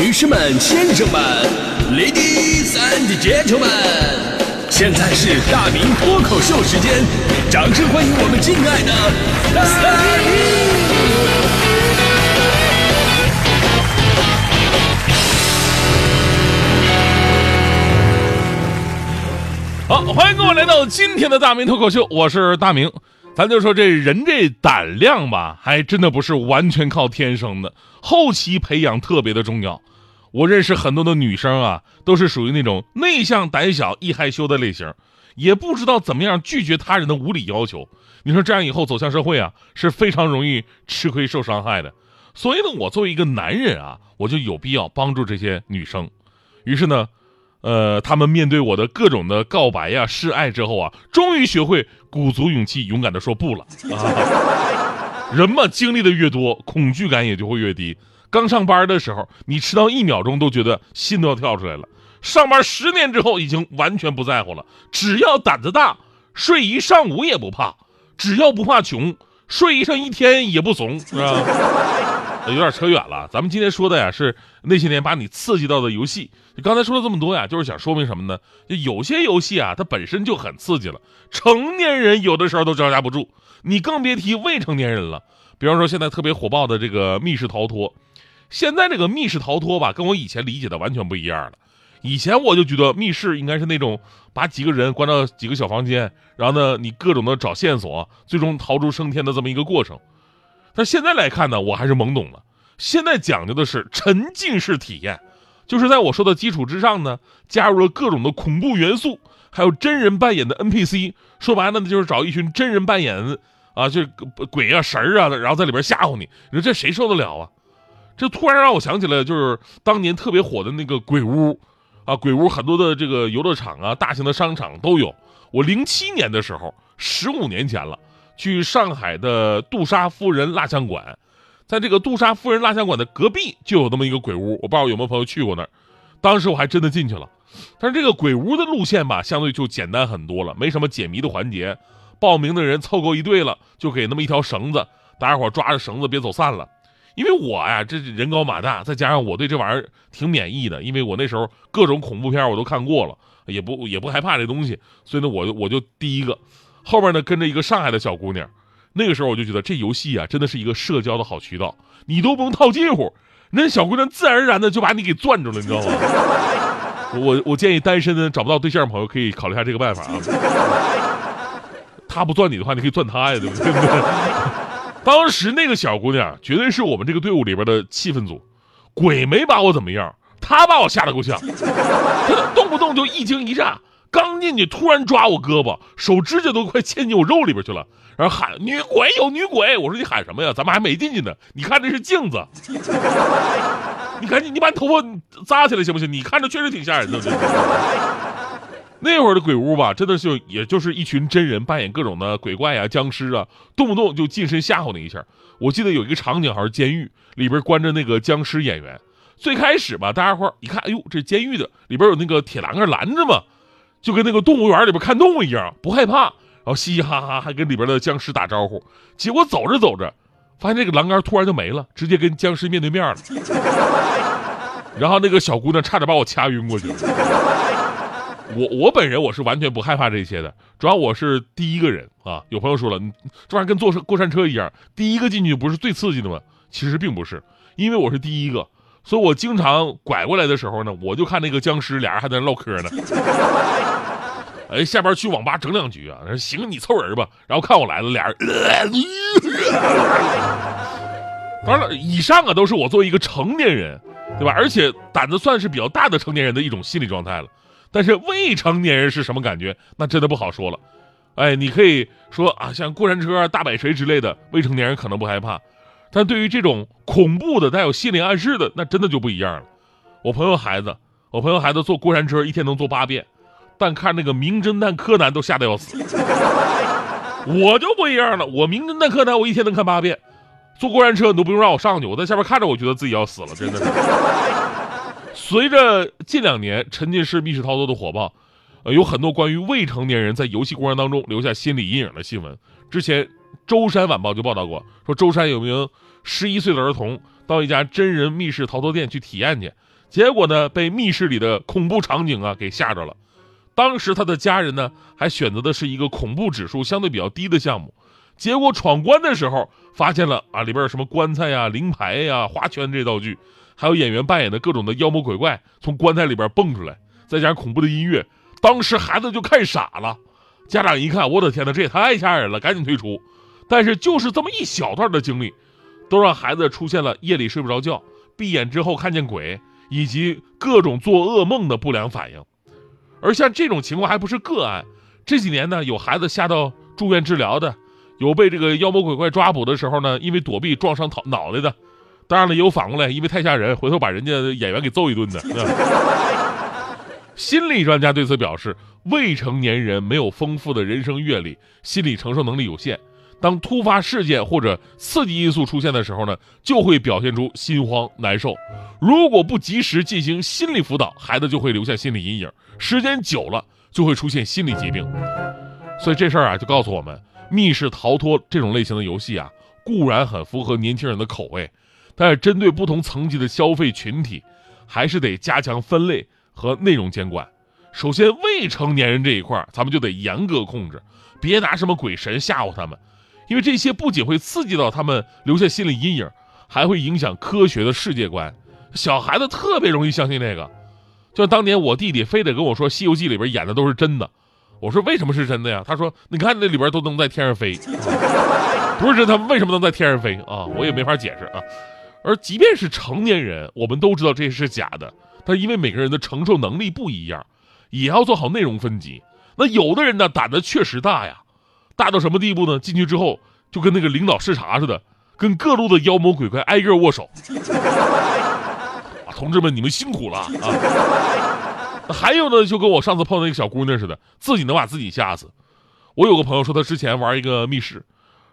女士们、先生们，Ladies and Gentlemen，现在是大明脱口秀时间，掌声欢迎我们敬爱的大明！好，欢迎各位来到今天的大明脱口秀，我是大明。咱就说这人这胆量吧，还真的不是完全靠天生的，后期培养特别的重要。我认识很多的女生啊，都是属于那种内向、胆小、易害羞的类型，也不知道怎么样拒绝他人的无理要求。你说这样以后走向社会啊，是非常容易吃亏受伤害的。所以呢，我作为一个男人啊，我就有必要帮助这些女生。于是呢。呃，他们面对我的各种的告白呀、示爱之后啊，终于学会鼓足勇气、勇敢的说不了啊。人嘛，经历的越多，恐惧感也就会越低。刚上班的时候，你迟到一秒钟都觉得心都要跳出来了；上班十年之后，已经完全不在乎了。只要胆子大，睡一上午也不怕；只要不怕穷，睡上一天也不怂，是吧？有点扯远了，咱们今天说的呀是那些年把你刺激到的游戏。刚才说了这么多呀，就是想说明什么呢？就有些游戏啊，它本身就很刺激了，成年人有的时候都招架不住，你更别提未成年人了。比方说现在特别火爆的这个密室逃脱，现在这个密室逃脱吧，跟我以前理解的完全不一样了。以前我就觉得密室应该是那种把几个人关到几个小房间，然后呢你各种的找线索，最终逃出升天的这么一个过程。但现在来看呢，我还是懵懂了。现在讲究的是沉浸式体验，就是在我说的基础之上呢，加入了各种的恐怖元素，还有真人扮演的 NPC。说白了呢，就是找一群真人扮演啊，就鬼啊、神啊，然后在里边吓唬你。你说这谁受得了啊？这突然让我想起了，就是当年特别火的那个鬼屋啊，鬼屋很多的这个游乐场啊、大型的商场都有。我零七年的时候，十五年前了。去上海的杜莎夫人蜡像馆，在这个杜莎夫人蜡像馆的隔壁就有那么一个鬼屋，我不知道有没有朋友去过那儿。当时我还真的进去了，但是这个鬼屋的路线吧，相对就简单很多了，没什么解谜的环节。报名的人凑够一队了，就给那么一条绳子，大家伙抓着绳子别走散了。因为我呀，这人高马大，再加上我对这玩意儿挺免疫的，因为我那时候各种恐怖片我都看过了，也不也不害怕这东西，所以呢，我我就第一个。后面呢跟着一个上海的小姑娘，那个时候我就觉得这游戏啊真的是一个社交的好渠道，你都不用套近乎，那小姑娘自然而然的就把你给攥住了，你知道吗？我我建议单身的找不到对象的朋友可以考虑一下这个办法啊。他不攥你的话，你可以攥他呀，对不对？当时那个小姑娘绝对是我们这个队伍里边的气氛组，鬼没把我怎么样，她把我吓得够呛，她动不动就一惊一乍。刚进去，突然抓我胳膊，手指甲都快嵌进我肉里边去了，然后喊“女鬼有女鬼”。我说你喊什么呀？咱们还没进去呢。你看这是镜子，你赶紧你把你头发扎起来行不行？你看着确实挺吓人的。那会儿的鬼屋吧，真的就也就是一群真人扮演各种的鬼怪啊、僵尸啊，动不动就近身吓唬你一下。我记得有一个场景，好像是监狱里边关着那个僵尸演员。最开始吧，大家伙一看，哎呦，这监狱的里边有那个铁栏杆拦着嘛。就跟那个动物园里边看动物一样，不害怕，然后嘻嘻哈哈，还跟里边的僵尸打招呼。结果走着走着，发现这个栏杆突然就没了，直接跟僵尸面对面了。然后那个小姑娘差点把我掐晕过去了。我我本人我是完全不害怕这些的，主要我是第一个人啊。有朋友说了，这玩意儿跟坐过山车一样，第一个进去不是最刺激的吗？其实并不是，因为我是第一个。所以我经常拐过来的时候呢，我就看那个僵尸，俩人还在那唠嗑呢。哎，下边去网吧整两局啊？行，你凑人吧。然后看我来了，俩人。当然了，以上啊都是我作为一个成年人，对吧？而且胆子算是比较大的成年人的一种心理状态了。但是未成年人是什么感觉？那真的不好说了。哎，你可以说啊，像过山车、大摆锤之类的，未成年人可能不害怕。但对于这种恐怖的、带有心理暗示的，那真的就不一样了。我朋友孩子，我朋友孩子坐过山车一天能坐八遍，但看那个《名侦探柯南》都吓得要死。我就不一样了，我《名侦探柯南》我一天能看八遍，坐过山车你都不用让我上去，我在下边看着，我觉得自己要死了，真的是。随着近两年沉浸式密室逃脱的火爆，呃，有很多关于未成年人在游戏过程当中留下心理阴影的新闻。之前。舟山晚报就报道过，说舟山有名十一岁的儿童，到一家真人密室逃脱店去体验去，结果呢被密室里的恐怖场景啊给吓着了。当时他的家人呢还选择的是一个恐怖指数相对比较低的项目，结果闯关的时候发现了啊里边有什么棺材呀、灵牌呀、花圈这道具，还有演员扮演的各种的妖魔鬼怪从棺材里边蹦出来，再加上恐怖的音乐，当时孩子就看傻了。家长一看，我的天哪，这也太吓人了，赶紧退出。但是就是这么一小段的经历。都让孩子出现了夜里睡不着觉、闭眼之后看见鬼，以及各种做噩梦的不良反应。而像这种情况还不是个案，这几年呢，有孩子吓到住院治疗的，有被这个妖魔鬼怪抓捕的时候呢，因为躲避撞伤头脑袋的。当然了，也有反过来，因为太吓人，回头把人家演员给揍一顿的。心理专家对此表示，未成年人没有丰富的人生阅历，心理承受能力有限。当突发事件或者刺激因素出现的时候呢，就会表现出心慌难受。如果不及时进行心理辅导，孩子就会留下心理阴影，时间久了就会出现心理疾病。所以这事儿啊，就告诉我们，密室逃脱这种类型的游戏啊，固然很符合年轻人的口味，但是针对不同层级的消费群体，还是得加强分类和内容监管。首先，未成年人这一块，咱们就得严格控制，别拿什么鬼神吓唬他们。因为这些不仅会刺激到他们留下心理阴影，还会影响科学的世界观。小孩子特别容易相信那个。就当年我弟弟非得跟我说《西游记》里边演的都是真的，我说为什么是真的呀？他说你看那里边都能在天上飞，不是真，他们为什么能在天上飞啊？我也没法解释啊。而即便是成年人，我们都知道这些是假的，但因为每个人的承受能力不一样，也要做好内容分级。那有的人呢，胆子确实大呀。大到什么地步呢？进去之后就跟那个领导视察似的，跟各路的妖魔鬼怪挨个握手。啊，同志们，你们辛苦了啊！还有呢，就跟我上次碰到那个小姑娘似的，自己能把自己吓死。我有个朋友说，他之前玩一个密室，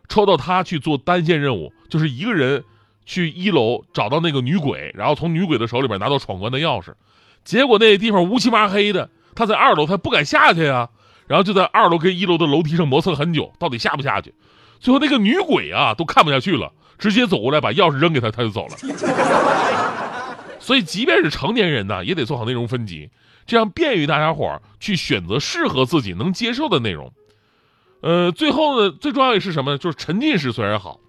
抽到他去做单线任务，就是一个人去一楼找到那个女鬼，然后从女鬼的手里边拿到闯关的钥匙。结果那地方乌漆麻黑的，他在二楼，他不敢下去呀。然后就在二楼跟一楼的楼梯上磨蹭很久，到底下不下去？最后那个女鬼啊都看不下去了，直接走过来把钥匙扔给他，他就走了。所以即便是成年人呢，也得做好内容分级，这样便于大家伙儿去选择适合自己能接受的内容。呃，最后呢，最重要的是什么呢？就是沉浸式虽然好，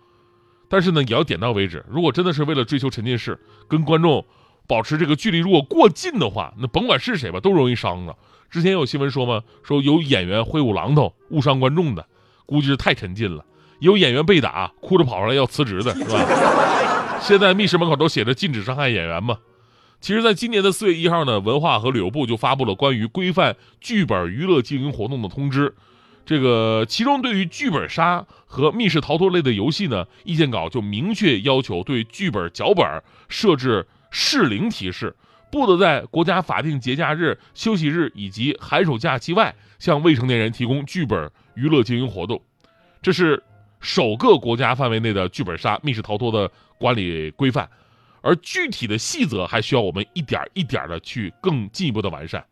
但是呢也要点到为止。如果真的是为了追求沉浸式，跟观众保持这个距离，如果过近的话，那甭管是谁吧，都容易伤了。之前有新闻说吗？说有演员挥舞榔头误伤观众的，估计是太沉浸了。有演员被打，哭着跑出来要辞职的，是吧？现在密室门口都写着禁止伤害演员嘛。其实，在今年的四月一号呢，文化和旅游部就发布了关于规范剧本娱乐经营活动的通知。这个其中对于剧本杀和密室逃脱类的游戏呢，意见稿就明确要求对剧本脚本设置适龄提示。不得在国家法定节假日、休息日以及寒暑假期外向未成年人提供剧本娱乐经营活动，这是首个国家范围内的剧本杀、密室逃脱的管理规范。而具体的细则还需要我们一点一点的去更进一步的完善。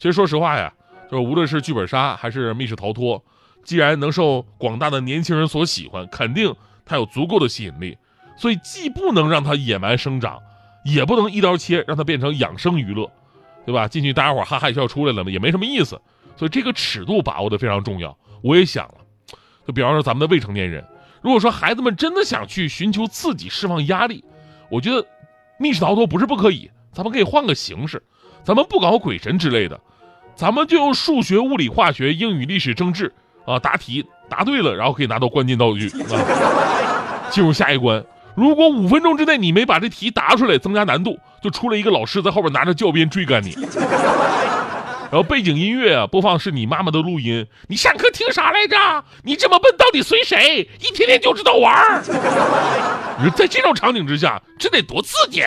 其实说实话呀，就是无论是剧本杀还是密室逃脱，既然能受广大的年轻人所喜欢，肯定它有足够的吸引力。所以既不能让它野蛮生长。也不能一刀切，让它变成养生娱乐，对吧？进去大家伙哈哈一笑出来了也没什么意思。所以这个尺度把握的非常重要。我也想了，就比方说咱们的未成年人，如果说孩子们真的想去寻求刺激、释放压力，我觉得密室逃脱不是不可以，咱们可以换个形式，咱们不搞鬼神之类的，咱们就用数学、物理、化学、英语、历史、政治啊答题，答对了，然后可以拿到关键道具啊，进入下一关。如果五分钟之内你没把这题答出来，增加难度，就出来一个老师在后边拿着教鞭追赶你，然后背景音乐啊播放是你妈妈的录音，你上课听啥来着？你这么笨，到底随谁？一天天就知道玩儿。你说在这种场景之下，这得多刺激！